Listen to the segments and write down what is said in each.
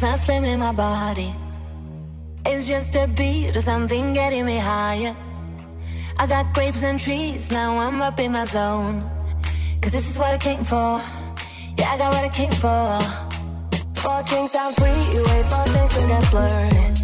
it's not in my body. It's just a beat or something getting me higher. I got grapes and trees, now I'm up in my zone. Cause this is what I came for. Yeah, I got what I came for. Four things I'm free, you wait, four things and get blurred.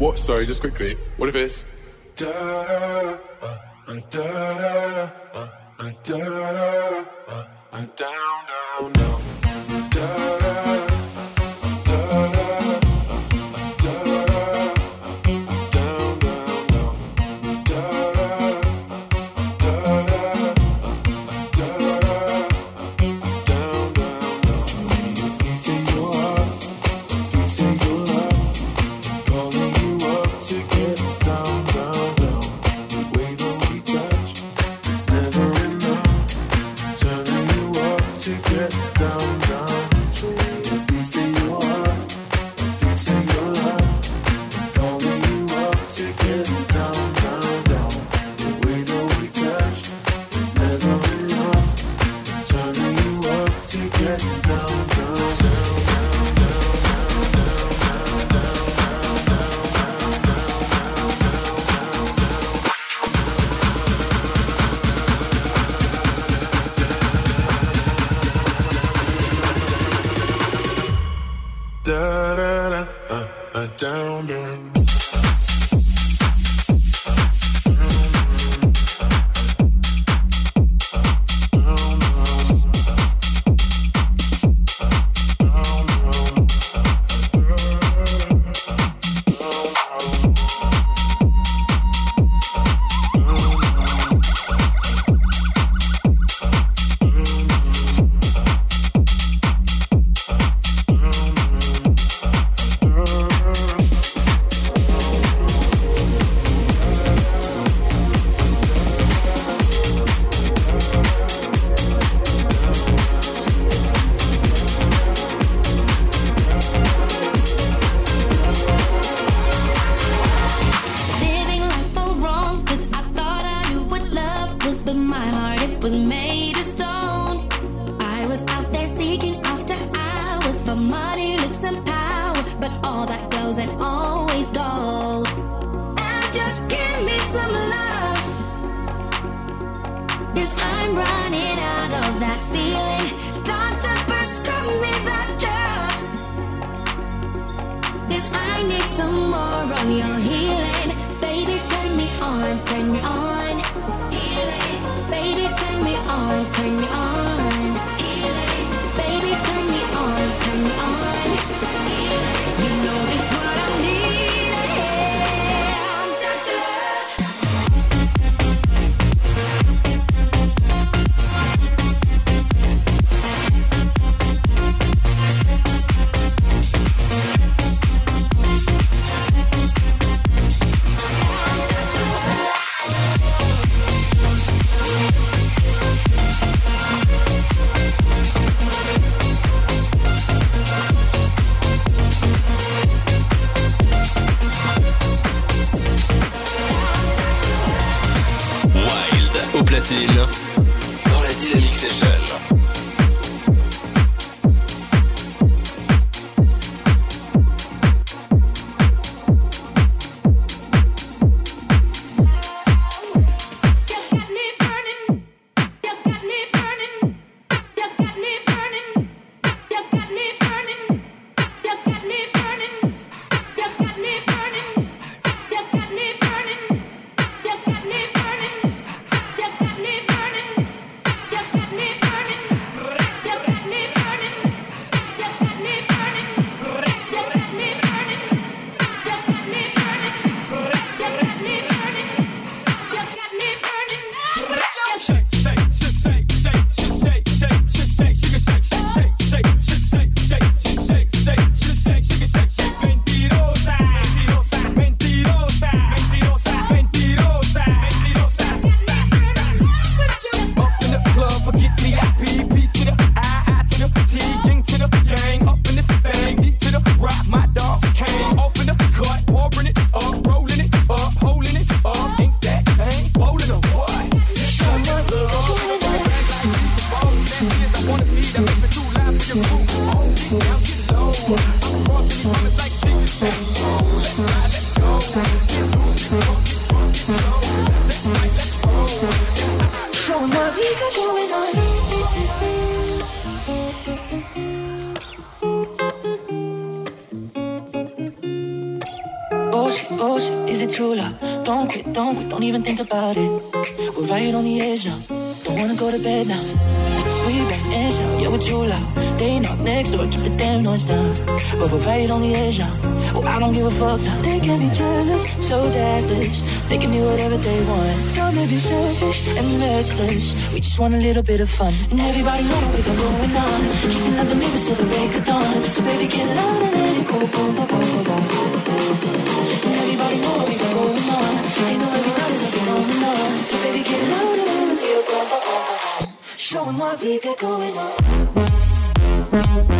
What? Sorry, just quickly. What if it's uh, uh, uh, down down down. But we're right on the edge y'all. Don't wanna go to bed now. We right in shop, yeah, we're too loud. They knock next door, keep the damn noise down. But we're right on the edge now. Oh, I don't give a fuck now. They can be jealous, so jealous. They can do whatever they want. Some may be selfish and reckless. We just want a little bit of fun. And everybody know what we got going on. Keeping up the neighbors till the break of dawn. So baby, get loud and let it go. Boom, boom, boom, boom. And everybody know what we got going on. They know So baby, get boom, boom. Showing what we got going on.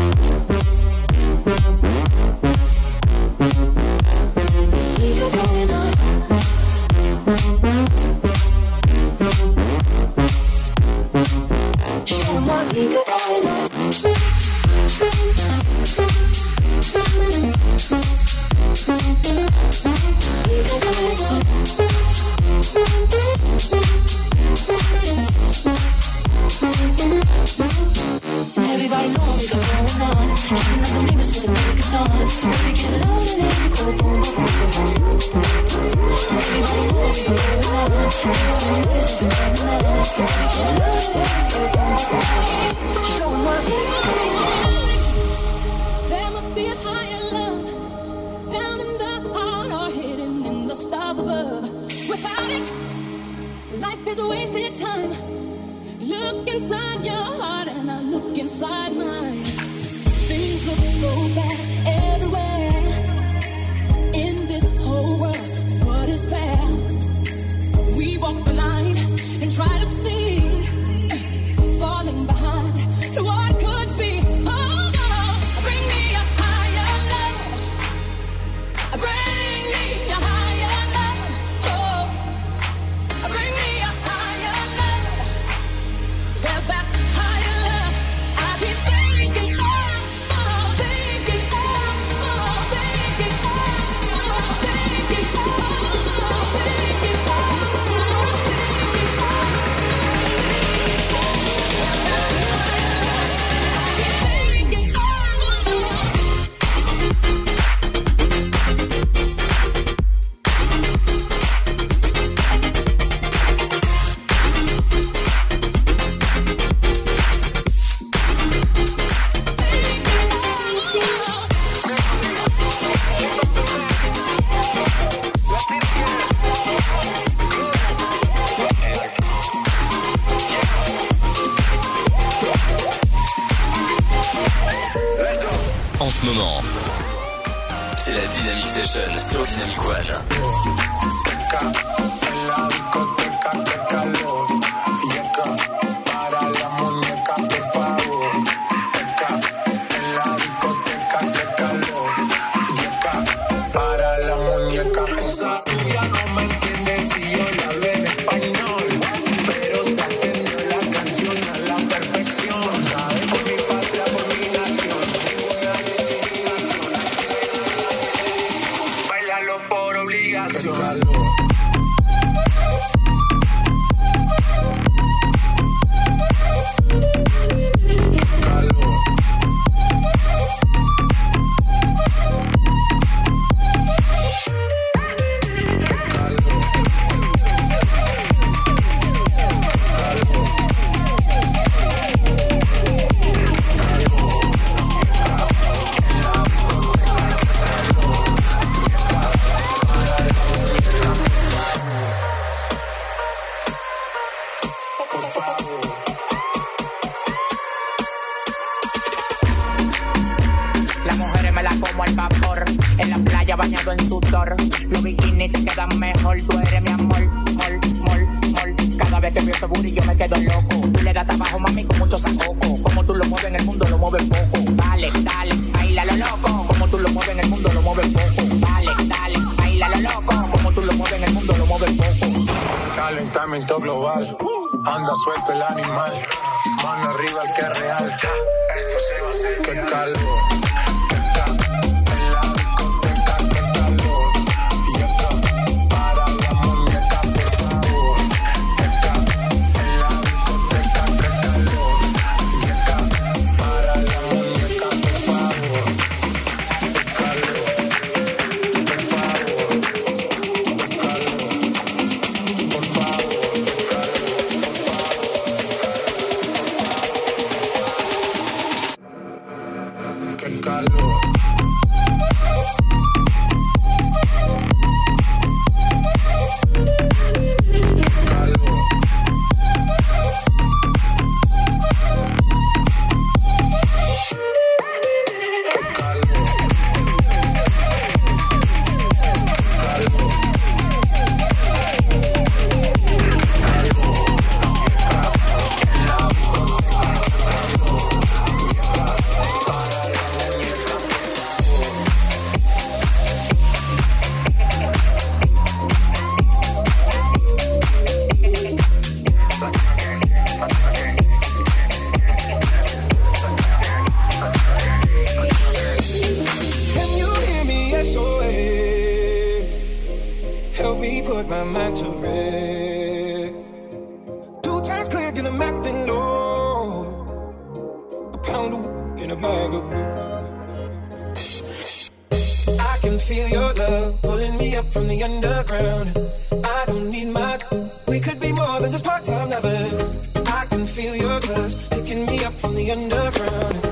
obligación. part-time lovers. I can feel your touch picking me up from the underground.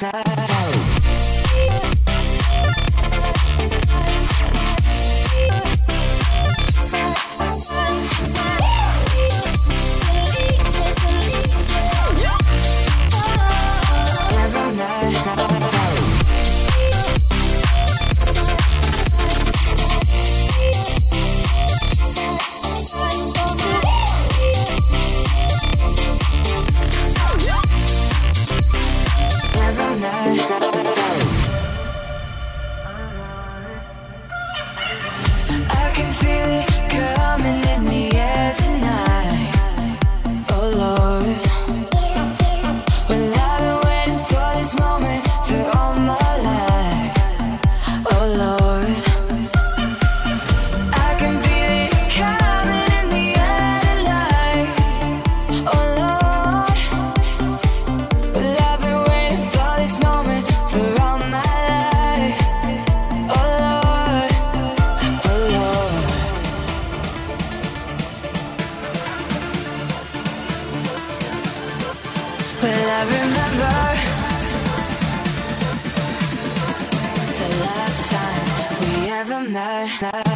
that night.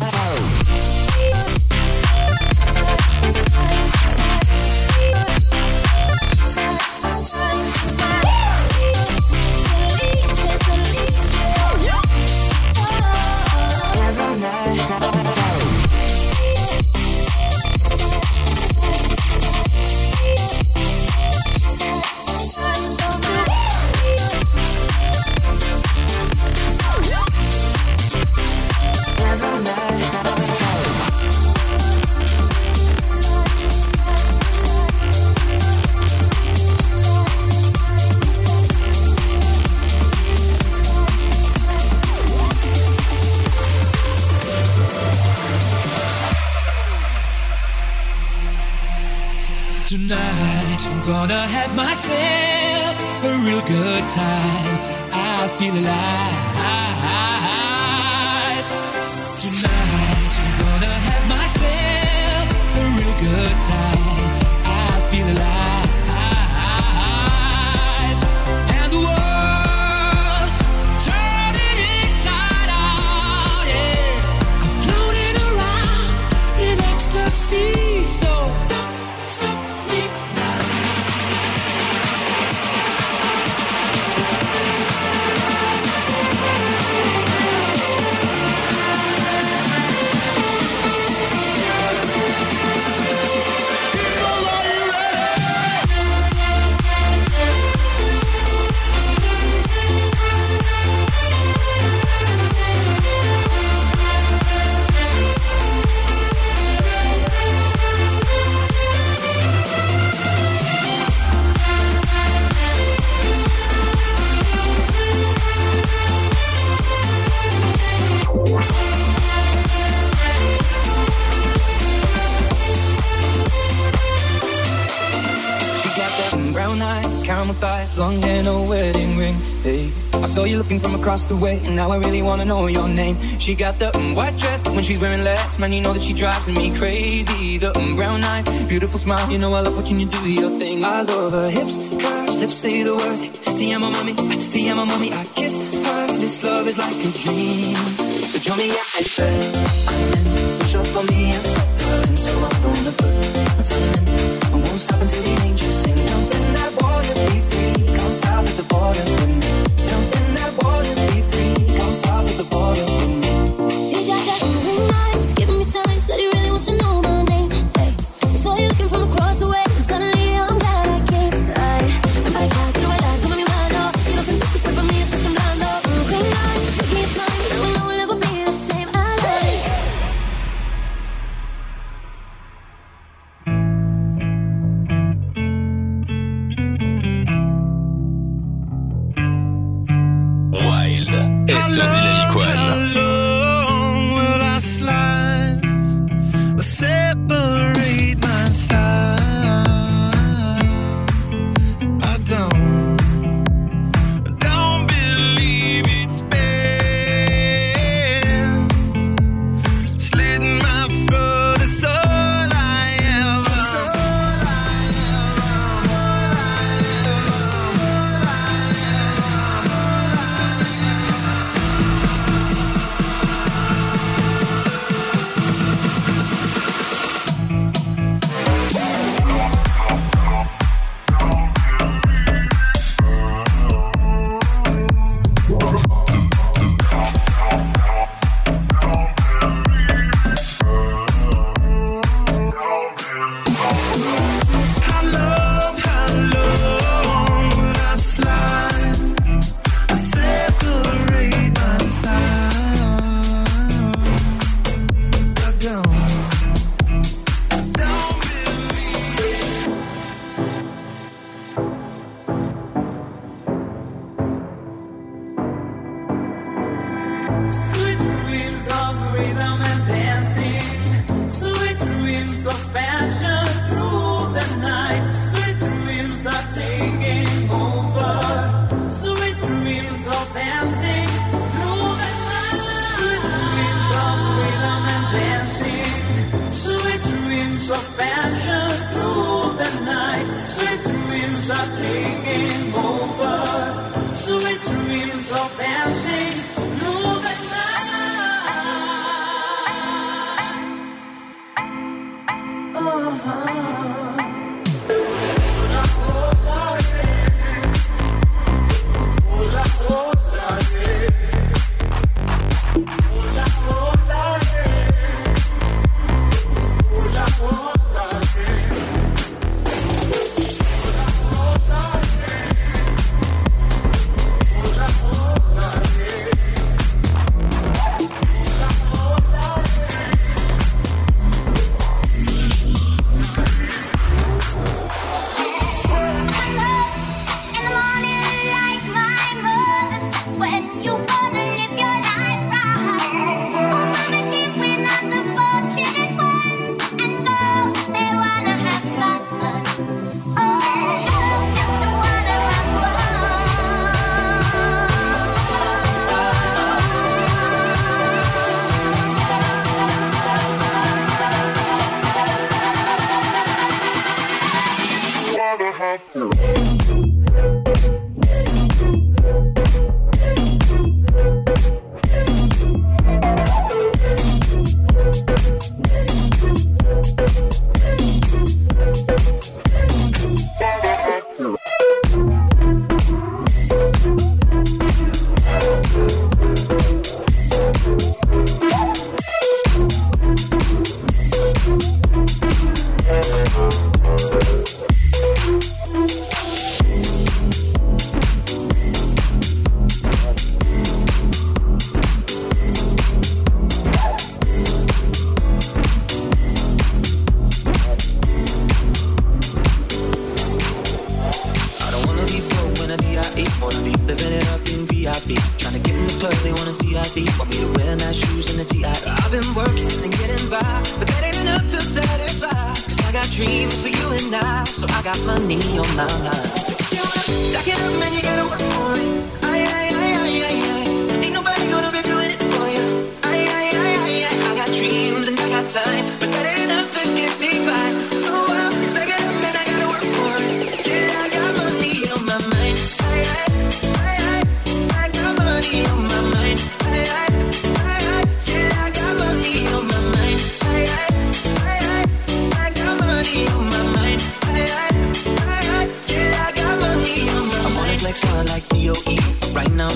across the way, and now I really wanna know your name. She got the mm, white dress when she's wearing less, man. You know that she drives me crazy. The mm, brown eyes, beautiful smile. You know I love watching you do your thing. I love her hips, curves, lips say the words. Tia, I'm a mommy, I mommy. I kiss her. This love is like a dream. So join me out and push up on me. By, but that ain't enough to satisfy. Cause I got dreams for you and I, so I got money on my mind. So if you wanna stack it up, man, you gotta work for it. Aye, aye. Ain't nobody gonna be doing it for. I got dreams and I got time,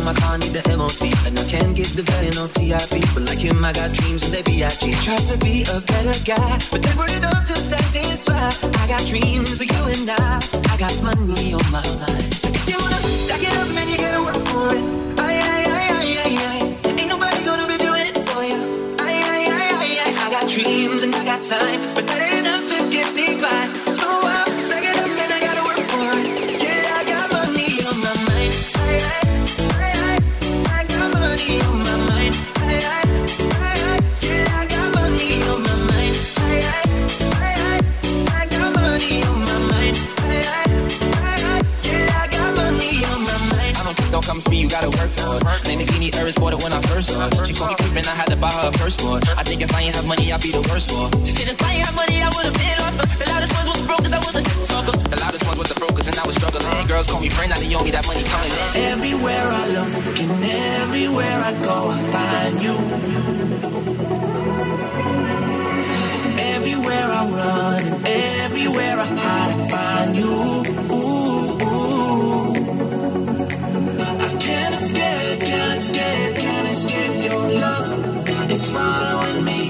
My car need the MOT And I can't get the value no TIP But like him I got dreams and they be B.I.G. Try to be a better guy But they weren't enough to satisfy. I got dreams for you and I. I got money on my mind. So if you wanna stack it up man you gotta work for it. Aye, aye, aye, aye, aye, aye. Ain't nobody gonna be doing it for you. Aye, aye, aye, aye, aye. I got dreams and I got time But that ain't gotta work for it. Name Bikini Eris bought it when I first saw it. She called me creepin', I had to buy her a first one. I think if I ain't have money, I'd be the worst for. Shit, if I ain't have money, I would've been lost. The loudest ones was broke 'cause I was a talker. The loudest ones was the brokers and I was struggling. Girls call me friend, now they owe me that money coming in. Everywhere I look and everywhere I go, I find you. Everywhere I run and everywhere I hide, I find you. Ooh, ooh. Can't escape, can't escape your love. It's following me.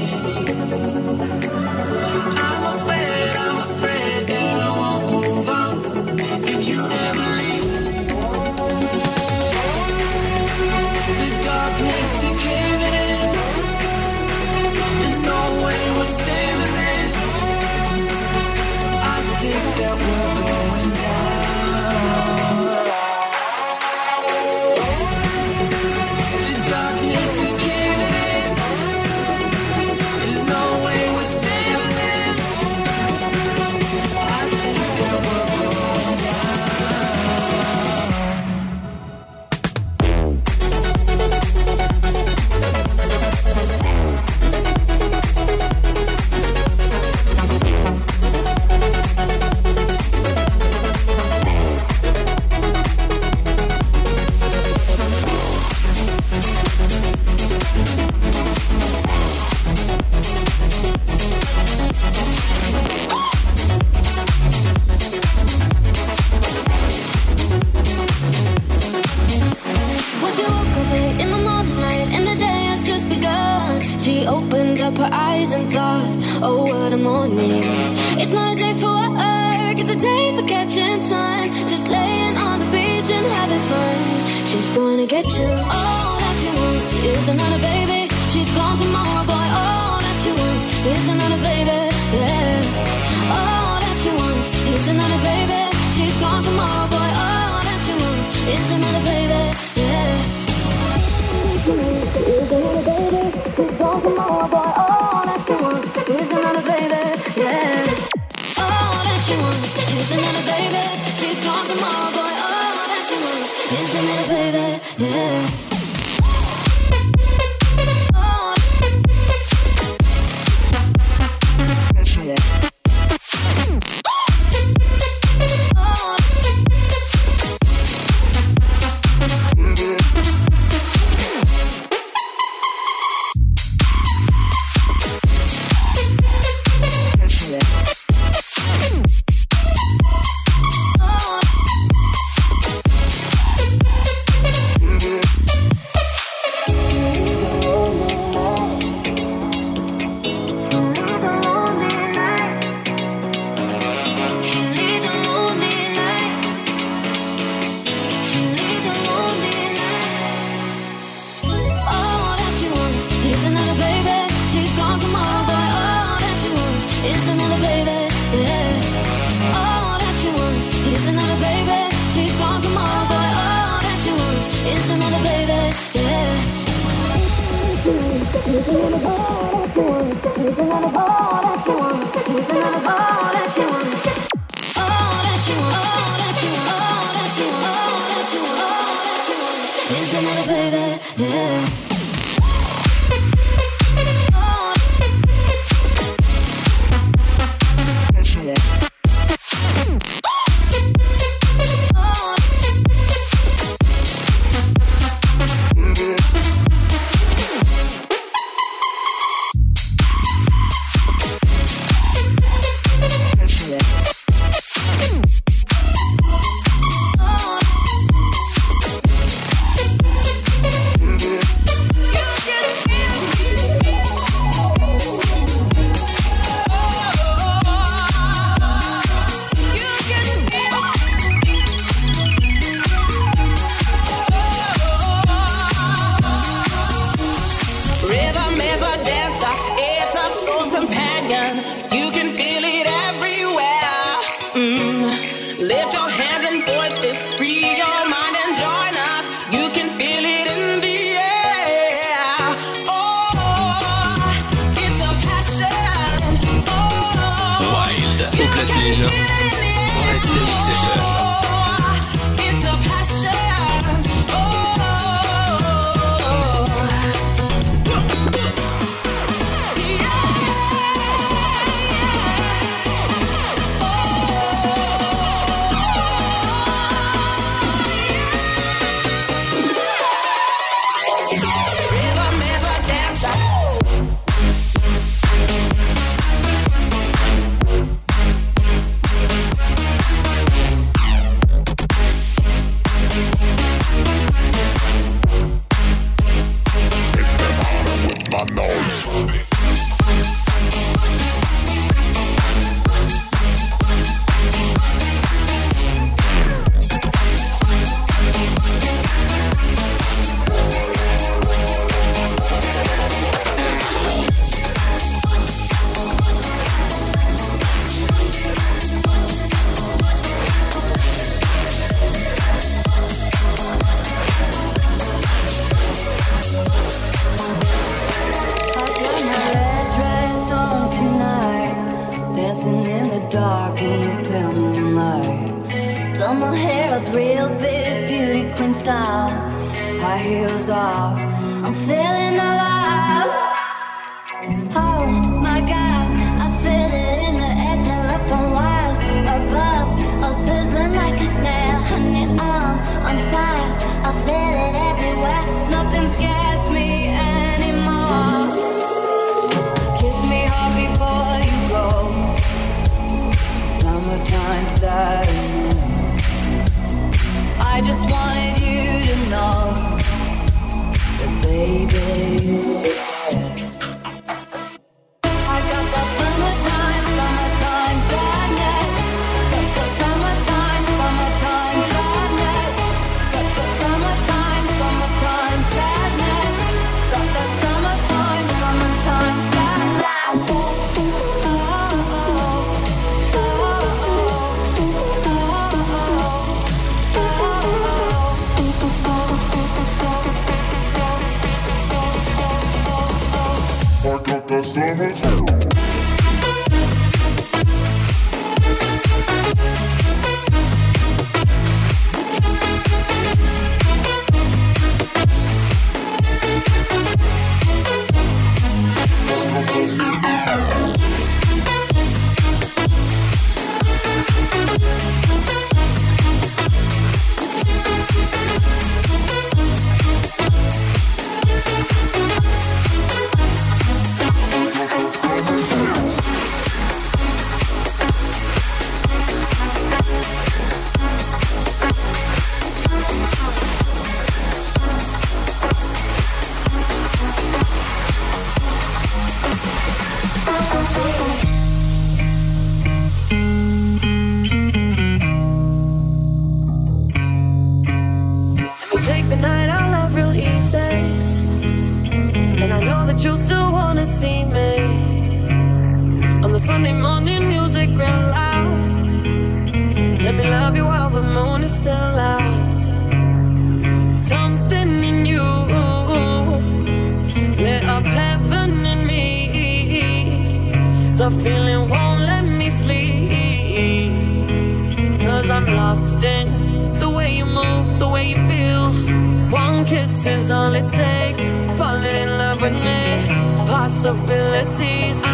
the feeling won't let me sleep. Cause I'm lost in the way you move, the way you feel. One kiss is all it takes. Falling in love with me. Possibilities.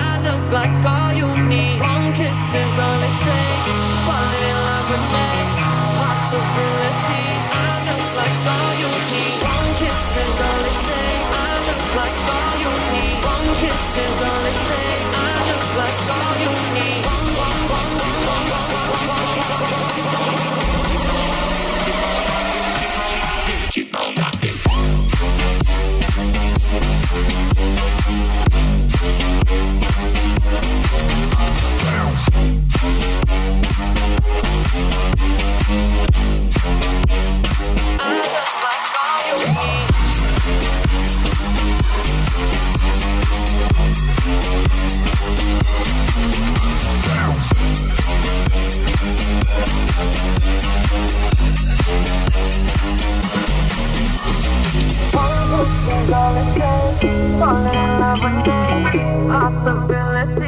Let's